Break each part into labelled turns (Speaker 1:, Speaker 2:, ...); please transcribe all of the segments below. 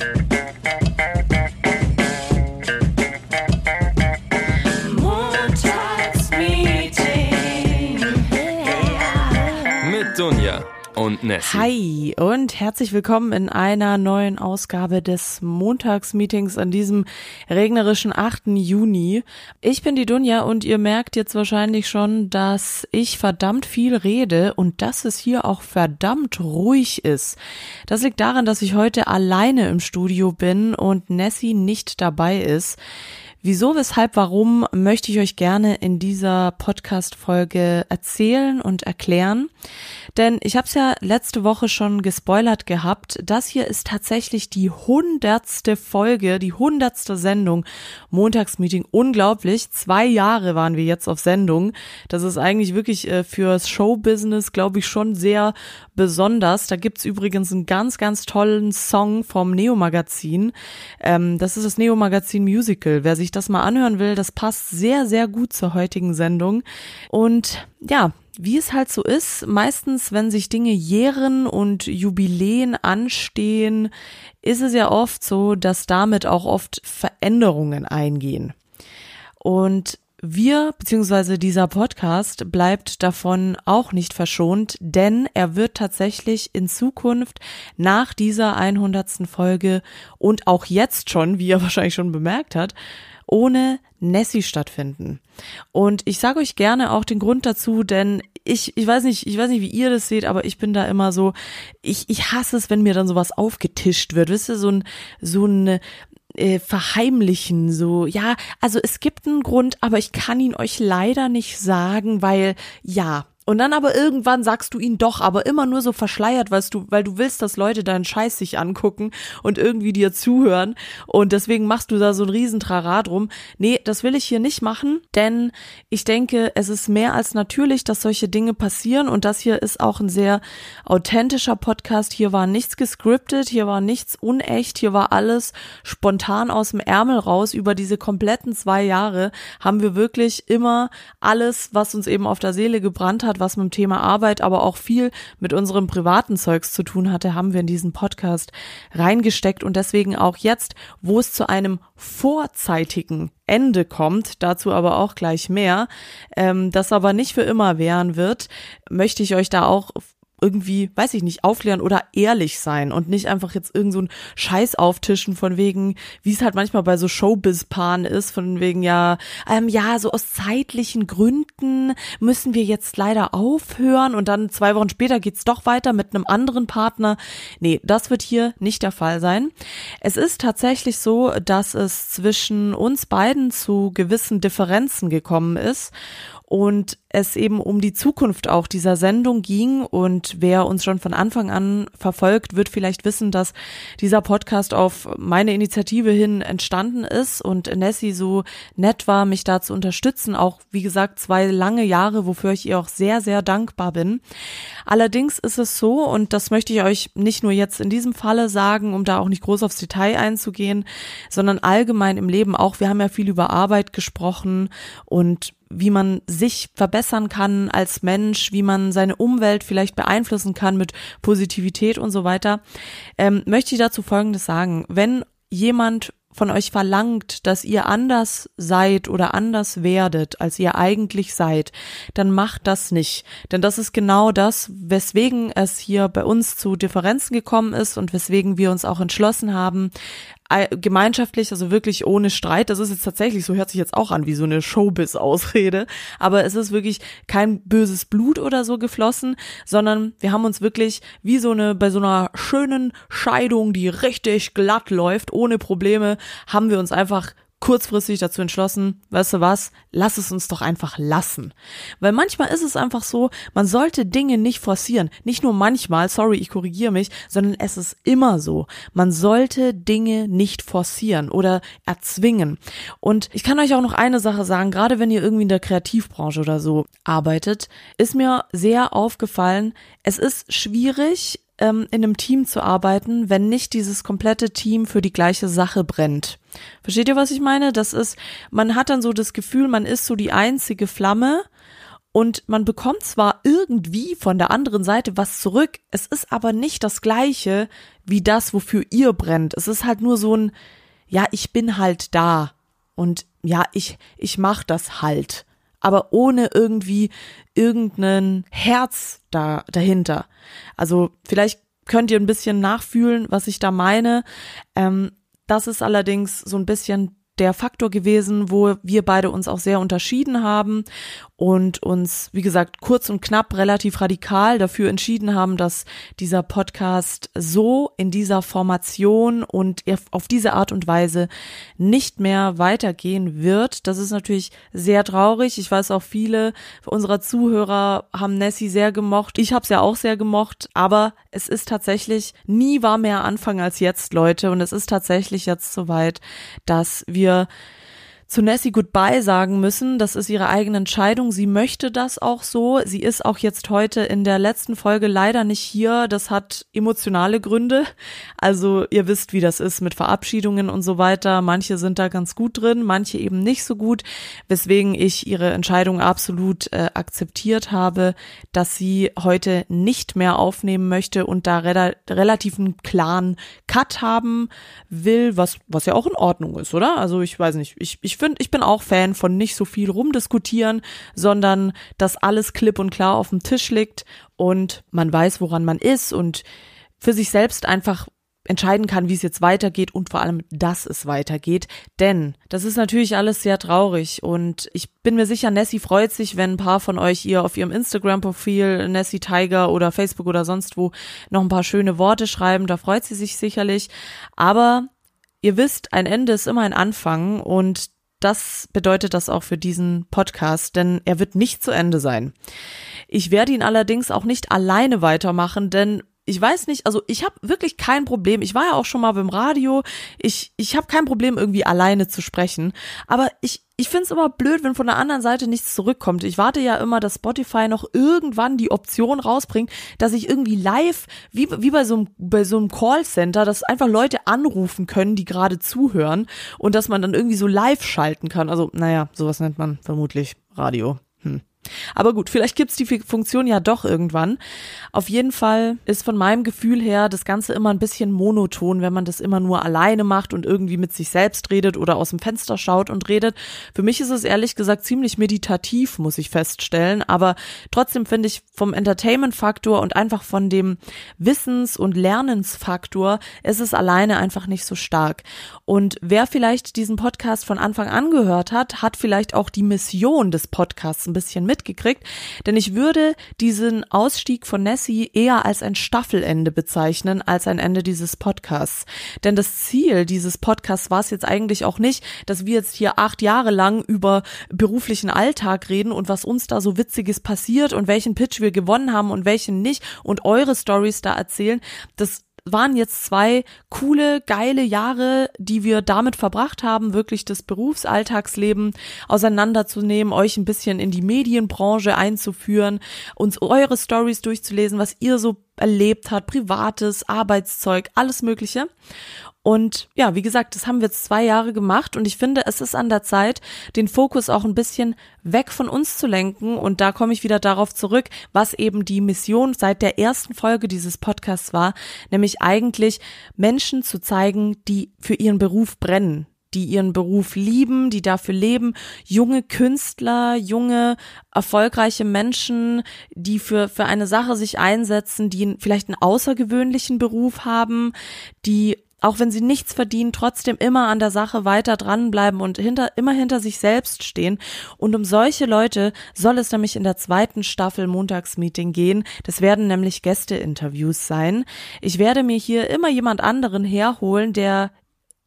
Speaker 1: thank you. Nessie.
Speaker 2: Hi und herzlich willkommen in einer neuen Ausgabe des Montagsmeetings an diesem regnerischen 8. Juni. Ich bin die Dunja und ihr merkt jetzt wahrscheinlich schon, dass ich verdammt viel rede und dass es hier auch verdammt ruhig ist. Das liegt daran, dass ich heute alleine im Studio bin und Nessie nicht dabei ist. Wieso, weshalb, warum möchte ich euch gerne in dieser Podcast-Folge erzählen und erklären. Denn ich habe es ja letzte Woche schon gespoilert gehabt. Das hier ist tatsächlich die hundertste Folge, die hundertste Sendung. Montagsmeeting, unglaublich. Zwei Jahre waren wir jetzt auf Sendung. Das ist eigentlich wirklich äh, fürs Showbusiness, glaube ich, schon sehr besonders. Da gibt's übrigens einen ganz, ganz tollen Song vom Neo-Magazin. Ähm, das ist das Neo-Magazin Musical. Wer sich das mal anhören will, das passt sehr, sehr gut zur heutigen Sendung. Und ja, wie es halt so ist, meistens, wenn sich Dinge jähren und Jubiläen anstehen, ist es ja oft so, dass damit auch oft Veränderungen eingehen. Und wir, beziehungsweise dieser Podcast bleibt davon auch nicht verschont, denn er wird tatsächlich in Zukunft nach dieser 100. Folge und auch jetzt schon, wie ihr wahrscheinlich schon bemerkt habt, ohne Nessie stattfinden. Und ich sage euch gerne auch den Grund dazu, denn ich, ich weiß nicht, ich weiß nicht, wie ihr das seht, aber ich bin da immer so, ich, ich hasse es, wenn mir dann sowas aufgetischt wird. Wisst ihr, so ein, so ein äh, verheimlichen, so, ja, also es gibt einen Grund, aber ich kann ihn euch leider nicht sagen, weil, ja, und dann aber irgendwann sagst du ihn doch, aber immer nur so verschleiert, weil du, weil du willst, dass Leute deinen Scheiß sich angucken und irgendwie dir zuhören. Und deswegen machst du da so ein Riesentrara drum. Nee, das will ich hier nicht machen, denn ich denke, es ist mehr als natürlich, dass solche Dinge passieren. Und das hier ist auch ein sehr authentischer Podcast. Hier war nichts gescriptet, hier war nichts unecht, hier war alles spontan aus dem Ärmel raus. Über diese kompletten zwei Jahre haben wir wirklich immer alles, was uns eben auf der Seele gebrannt hat, was mit dem Thema Arbeit, aber auch viel mit unserem privaten Zeugs zu tun hatte, haben wir in diesen Podcast reingesteckt. Und deswegen auch jetzt, wo es zu einem vorzeitigen Ende kommt, dazu aber auch gleich mehr, ähm, das aber nicht für immer währen wird, möchte ich euch da auch irgendwie, weiß ich nicht, aufklären oder ehrlich sein und nicht einfach jetzt irgend so ein Scheiß auftischen von wegen, wie es halt manchmal bei so Showbiz-Paaren ist, von wegen ja, ähm, ja, so aus zeitlichen Gründen müssen wir jetzt leider aufhören und dann zwei Wochen später geht's doch weiter mit einem anderen Partner. Nee, das wird hier nicht der Fall sein. Es ist tatsächlich so, dass es zwischen uns beiden zu gewissen Differenzen gekommen ist und es eben um die Zukunft auch dieser Sendung ging. Und wer uns schon von Anfang an verfolgt, wird vielleicht wissen, dass dieser Podcast auf meine Initiative hin entstanden ist und Nessie so nett war, mich da zu unterstützen. Auch, wie gesagt, zwei lange Jahre, wofür ich ihr auch sehr, sehr dankbar bin. Allerdings ist es so, und das möchte ich euch nicht nur jetzt in diesem Falle sagen, um da auch nicht groß aufs Detail einzugehen, sondern allgemein im Leben auch. Wir haben ja viel über Arbeit gesprochen und wie man sich verbessern kann als Mensch, wie man seine Umwelt vielleicht beeinflussen kann mit Positivität und so weiter, ähm, möchte ich dazu Folgendes sagen. Wenn jemand von euch verlangt, dass ihr anders seid oder anders werdet, als ihr eigentlich seid, dann macht das nicht. Denn das ist genau das, weswegen es hier bei uns zu Differenzen gekommen ist und weswegen wir uns auch entschlossen haben, gemeinschaftlich, also wirklich ohne Streit. Das ist jetzt tatsächlich, so hört sich jetzt auch an wie so eine Showbiz-Ausrede, aber es ist wirklich kein böses Blut oder so geflossen, sondern wir haben uns wirklich wie so eine, bei so einer schönen Scheidung, die richtig glatt läuft, ohne Probleme, haben wir uns einfach kurzfristig dazu entschlossen, weißt du was, lass es uns doch einfach lassen. Weil manchmal ist es einfach so, man sollte Dinge nicht forcieren. Nicht nur manchmal, sorry, ich korrigiere mich, sondern es ist immer so. Man sollte Dinge nicht forcieren oder erzwingen. Und ich kann euch auch noch eine Sache sagen, gerade wenn ihr irgendwie in der Kreativbranche oder so arbeitet, ist mir sehr aufgefallen, es ist schwierig, ähm, in einem Team zu arbeiten, wenn nicht dieses komplette Team für die gleiche Sache brennt. Versteht ihr, was ich meine? Das ist, man hat dann so das Gefühl, man ist so die einzige Flamme und man bekommt zwar irgendwie von der anderen Seite was zurück, es ist aber nicht das gleiche wie das, wofür ihr brennt. Es ist halt nur so ein, ja, ich bin halt da und ja, ich, ich mach das halt, aber ohne irgendwie irgendeinen Herz da, dahinter. Also vielleicht könnt ihr ein bisschen nachfühlen, was ich da meine. Ähm, das ist allerdings so ein bisschen der Faktor gewesen, wo wir beide uns auch sehr unterschieden haben und uns, wie gesagt, kurz und knapp relativ radikal dafür entschieden haben, dass dieser Podcast so in dieser Formation und auf diese Art und Weise nicht mehr weitergehen wird. Das ist natürlich sehr traurig. Ich weiß auch viele unserer Zuhörer haben Nessie sehr gemocht. Ich habe es ja auch sehr gemocht, aber es ist tatsächlich nie war mehr Anfang als jetzt, Leute, und es ist tatsächlich jetzt soweit, dass wir für zu Nessie Goodbye sagen müssen. Das ist ihre eigene Entscheidung. Sie möchte das auch so. Sie ist auch jetzt heute in der letzten Folge leider nicht hier. Das hat emotionale Gründe. Also ihr wisst, wie das ist mit Verabschiedungen und so weiter. Manche sind da ganz gut drin, manche eben nicht so gut, weswegen ich ihre Entscheidung absolut äh, akzeptiert habe, dass sie heute nicht mehr aufnehmen möchte und da re relativ einen klaren Cut haben will, was, was ja auch in Ordnung ist, oder? Also ich weiß nicht, ich, ich finde, ich bin auch Fan von nicht so viel rumdiskutieren, sondern dass alles klipp und klar auf dem Tisch liegt und man weiß, woran man ist und für sich selbst einfach entscheiden kann, wie es jetzt weitergeht und vor allem, dass es weitergeht. Denn das ist natürlich alles sehr traurig und ich bin mir sicher, Nessie freut sich, wenn ein paar von euch ihr auf ihrem Instagram-Profil Nessie Tiger oder Facebook oder sonst wo noch ein paar schöne Worte schreiben. Da freut sie sich sicherlich. Aber ihr wisst, ein Ende ist immer ein Anfang und das bedeutet das auch für diesen Podcast, denn er wird nicht zu Ende sein. Ich werde ihn allerdings auch nicht alleine weitermachen, denn ich weiß nicht, also ich habe wirklich kein Problem. Ich war ja auch schon mal beim Radio. Ich, ich habe kein Problem, irgendwie alleine zu sprechen. Aber ich, ich finde es immer blöd, wenn von der anderen Seite nichts zurückkommt. Ich warte ja immer, dass Spotify noch irgendwann die Option rausbringt, dass ich irgendwie live, wie, wie bei so einem, bei so einem Callcenter, dass einfach Leute anrufen können, die gerade zuhören und dass man dann irgendwie so live schalten kann. Also, naja, sowas nennt man vermutlich Radio. Aber gut, vielleicht gibt's die Funktion ja doch irgendwann. Auf jeden Fall ist von meinem Gefühl her das Ganze immer ein bisschen monoton, wenn man das immer nur alleine macht und irgendwie mit sich selbst redet oder aus dem Fenster schaut und redet. Für mich ist es ehrlich gesagt ziemlich meditativ, muss ich feststellen. Aber trotzdem finde ich vom Entertainment-Faktor und einfach von dem Wissens- und Lernensfaktor ist es alleine einfach nicht so stark. Und wer vielleicht diesen Podcast von Anfang an gehört hat, hat vielleicht auch die Mission des Podcasts ein bisschen mitgekriegt, denn ich würde diesen Ausstieg von Nessie eher als ein Staffelende bezeichnen, als ein Ende dieses Podcasts. Denn das Ziel dieses Podcasts war es jetzt eigentlich auch nicht, dass wir jetzt hier acht Jahre lang über beruflichen Alltag reden und was uns da so Witziges passiert und welchen Pitch wir gewonnen haben und welchen nicht und eure Stories da erzählen. Das waren jetzt zwei coole, geile Jahre, die wir damit verbracht haben, wirklich das Berufsalltagsleben auseinanderzunehmen, euch ein bisschen in die Medienbranche einzuführen, uns eure Stories durchzulesen, was ihr so erlebt habt, privates, Arbeitszeug, alles Mögliche. Und ja, wie gesagt, das haben wir jetzt zwei Jahre gemacht und ich finde, es ist an der Zeit, den Fokus auch ein bisschen weg von uns zu lenken. Und da komme ich wieder darauf zurück, was eben die Mission seit der ersten Folge dieses Podcasts war, nämlich eigentlich Menschen zu zeigen, die für ihren Beruf brennen, die ihren Beruf lieben, die dafür leben, junge Künstler, junge, erfolgreiche Menschen, die für, für eine Sache sich einsetzen, die vielleicht einen außergewöhnlichen Beruf haben, die auch wenn sie nichts verdienen, trotzdem immer an der Sache weiter dranbleiben und hinter, immer hinter sich selbst stehen. Und um solche Leute soll es nämlich in der zweiten Staffel Montagsmeeting gehen. Das werden nämlich Gästeinterviews sein. Ich werde mir hier immer jemand anderen herholen, der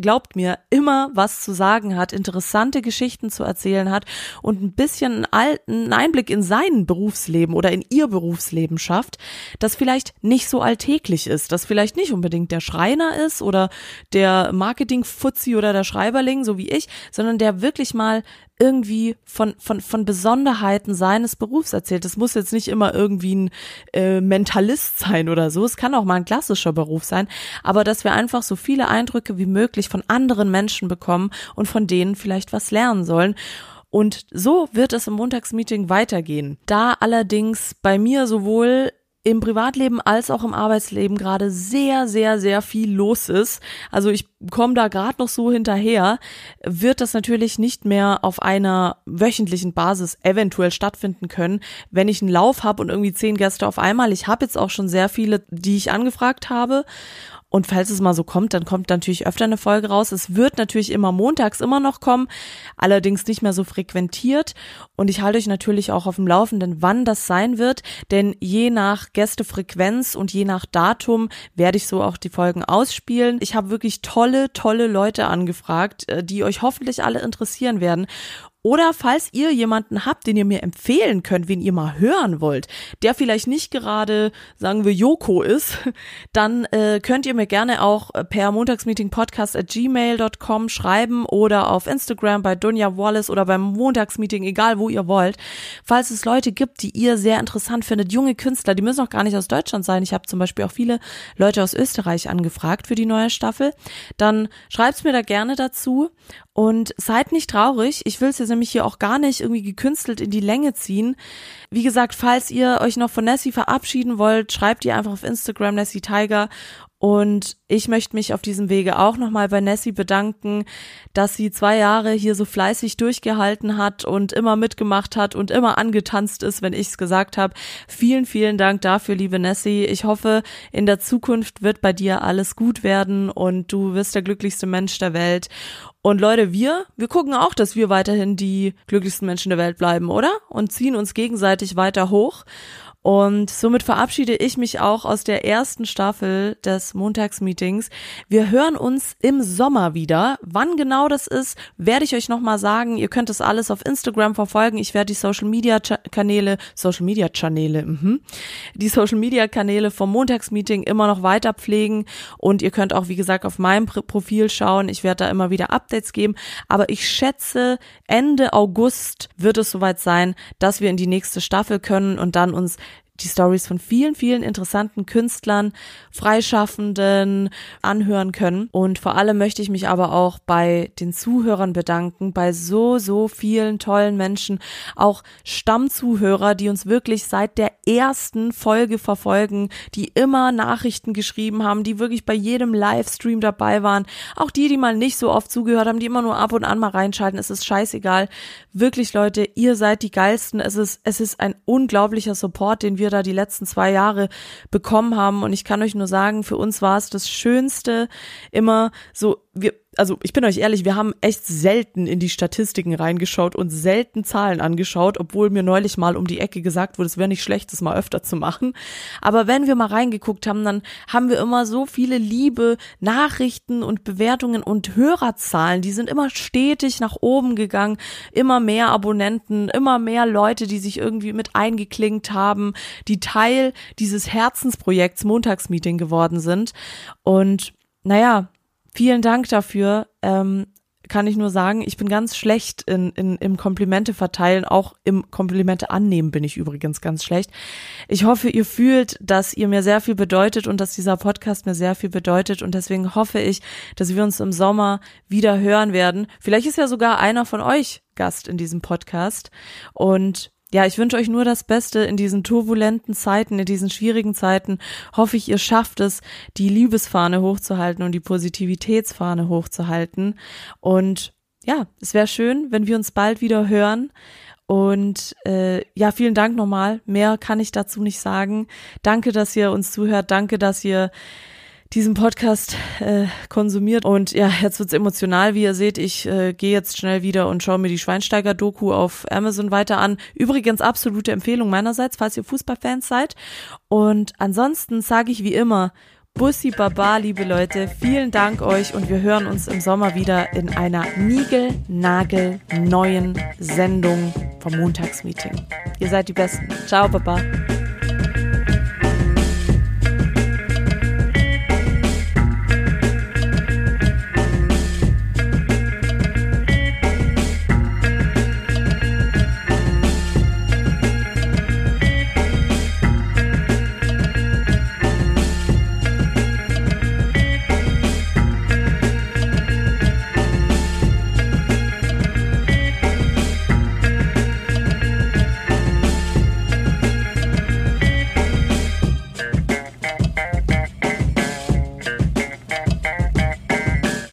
Speaker 2: glaubt mir, immer was zu sagen hat, interessante Geschichten zu erzählen hat und ein bisschen einen Einblick in sein Berufsleben oder in ihr Berufsleben schafft, das vielleicht nicht so alltäglich ist, das vielleicht nicht unbedingt der Schreiner ist oder der Marketing-Fuzzi oder der Schreiberling, so wie ich, sondern der wirklich mal irgendwie von, von, von Besonderheiten seines Berufs erzählt. Es muss jetzt nicht immer irgendwie ein äh, Mentalist sein oder so. Es kann auch mal ein klassischer Beruf sein. Aber dass wir einfach so viele Eindrücke wie möglich von anderen Menschen bekommen und von denen vielleicht was lernen sollen. Und so wird es im Montagsmeeting weitergehen. Da allerdings bei mir sowohl im Privatleben als auch im Arbeitsleben gerade sehr, sehr, sehr viel los ist. Also ich komme da gerade noch so hinterher, wird das natürlich nicht mehr auf einer wöchentlichen Basis eventuell stattfinden können, wenn ich einen Lauf habe und irgendwie zehn Gäste auf einmal. Ich habe jetzt auch schon sehr viele, die ich angefragt habe und falls es mal so kommt, dann kommt natürlich öfter eine Folge raus. Es wird natürlich immer montags immer noch kommen, allerdings nicht mehr so frequentiert. Und ich halte euch natürlich auch auf dem Laufenden, wann das sein wird. Denn je nach Gästefrequenz und je nach Datum werde ich so auch die Folgen ausspielen. Ich habe wirklich tolle, tolle Leute angefragt, äh, die euch hoffentlich alle interessieren werden. Oder falls ihr jemanden habt, den ihr mir empfehlen könnt, wen ihr mal hören wollt, der vielleicht nicht gerade, sagen wir, Joko ist, dann äh, könnt ihr mir gerne auch per montagsmeetingpodcast at gmail.com schreiben oder auf Instagram bei Dunja Wallace oder beim Montagsmeeting, egal wo ihr wollt. Falls es Leute gibt, die ihr sehr interessant findet, junge Künstler, die müssen auch gar nicht aus Deutschland sein. Ich habe zum Beispiel auch viele Leute aus Österreich angefragt für die neue Staffel. Dann schreibt's mir da gerne dazu und seid nicht traurig. Ich will es jetzt nämlich hier auch gar nicht irgendwie gekünstelt in die Länge ziehen. Wie gesagt, falls ihr euch noch von Nessie verabschieden wollt, schreibt ihr einfach auf Instagram Nessie Tiger und ich möchte mich auf diesem Wege auch nochmal bei Nessie bedanken, dass sie zwei Jahre hier so fleißig durchgehalten hat und immer mitgemacht hat und immer angetanzt ist, wenn ich es gesagt habe. Vielen, vielen Dank dafür, liebe Nessie. Ich hoffe, in der Zukunft wird bei dir alles gut werden und du wirst der glücklichste Mensch der Welt. Und Leute, wir, wir gucken auch, dass wir weiterhin die glücklichsten Menschen der Welt bleiben, oder? Und ziehen uns gegenseitig weiter hoch. Und somit verabschiede ich mich auch aus der ersten Staffel des Montagsmeetings. Wir hören uns im Sommer wieder. Wann genau das ist, werde ich euch nochmal sagen. Ihr könnt das alles auf Instagram verfolgen. Ich werde die Social Media Kanäle, Social Media Kanäle, mhm, die Social Media Kanäle vom Montagsmeeting immer noch weiter pflegen. Und ihr könnt auch, wie gesagt, auf meinem Profil schauen. Ich werde da immer wieder Updates geben. Aber ich schätze, Ende August wird es soweit sein, dass wir in die nächste Staffel können und dann uns die Stories von vielen, vielen interessanten Künstlern, Freischaffenden anhören können. Und vor allem möchte ich mich aber auch bei den Zuhörern bedanken, bei so, so vielen tollen Menschen, auch Stammzuhörer, die uns wirklich seit der ersten Folge verfolgen, die immer Nachrichten geschrieben haben, die wirklich bei jedem Livestream dabei waren. Auch die, die mal nicht so oft zugehört haben, die immer nur ab und an mal reinschalten. Es ist scheißegal. Wirklich, Leute, ihr seid die geilsten. Es ist, es ist ein unglaublicher Support, den wir wir da die letzten zwei Jahre bekommen haben. Und ich kann euch nur sagen, für uns war es das Schönste, immer so, wir, also ich bin euch ehrlich, wir haben echt selten in die Statistiken reingeschaut und selten Zahlen angeschaut, obwohl mir neulich mal um die Ecke gesagt wurde, es wäre nicht schlecht, das mal öfter zu machen. Aber wenn wir mal reingeguckt haben, dann haben wir immer so viele liebe Nachrichten und Bewertungen und Hörerzahlen, die sind immer stetig nach oben gegangen, immer mehr Abonnenten, immer mehr Leute, die sich irgendwie mit eingeklinkt haben, die Teil dieses Herzensprojekts Montagsmeeting geworden sind. Und naja, vielen Dank dafür. Ähm, kann ich nur sagen, ich bin ganz schlecht in, in, im Komplimente verteilen, auch im Komplimente annehmen bin ich übrigens ganz schlecht. Ich hoffe, ihr fühlt, dass ihr mir sehr viel bedeutet und dass dieser Podcast mir sehr viel bedeutet und deswegen hoffe ich, dass wir uns im Sommer wieder hören werden. Vielleicht ist ja sogar einer von euch Gast in diesem Podcast und ja, ich wünsche euch nur das Beste in diesen turbulenten Zeiten, in diesen schwierigen Zeiten. Hoffe ich, ihr schafft es, die Liebesfahne hochzuhalten und die Positivitätsfahne hochzuhalten. Und ja, es wäre schön, wenn wir uns bald wieder hören. Und äh, ja, vielen Dank nochmal. Mehr kann ich dazu nicht sagen. Danke, dass ihr uns zuhört. Danke, dass ihr diesen Podcast äh, konsumiert. Und ja, jetzt wird's emotional, wie ihr seht. Ich äh, gehe jetzt schnell wieder und schaue mir die Schweinsteiger-Doku auf Amazon weiter an. Übrigens absolute Empfehlung meinerseits, falls ihr Fußballfans seid. Und ansonsten sage ich wie immer, Bussi Baba, liebe Leute, vielen Dank euch und wir hören uns im Sommer wieder in einer Nigel-Nagel neuen Sendung vom Montagsmeeting. Ihr seid die Besten. Ciao, Baba.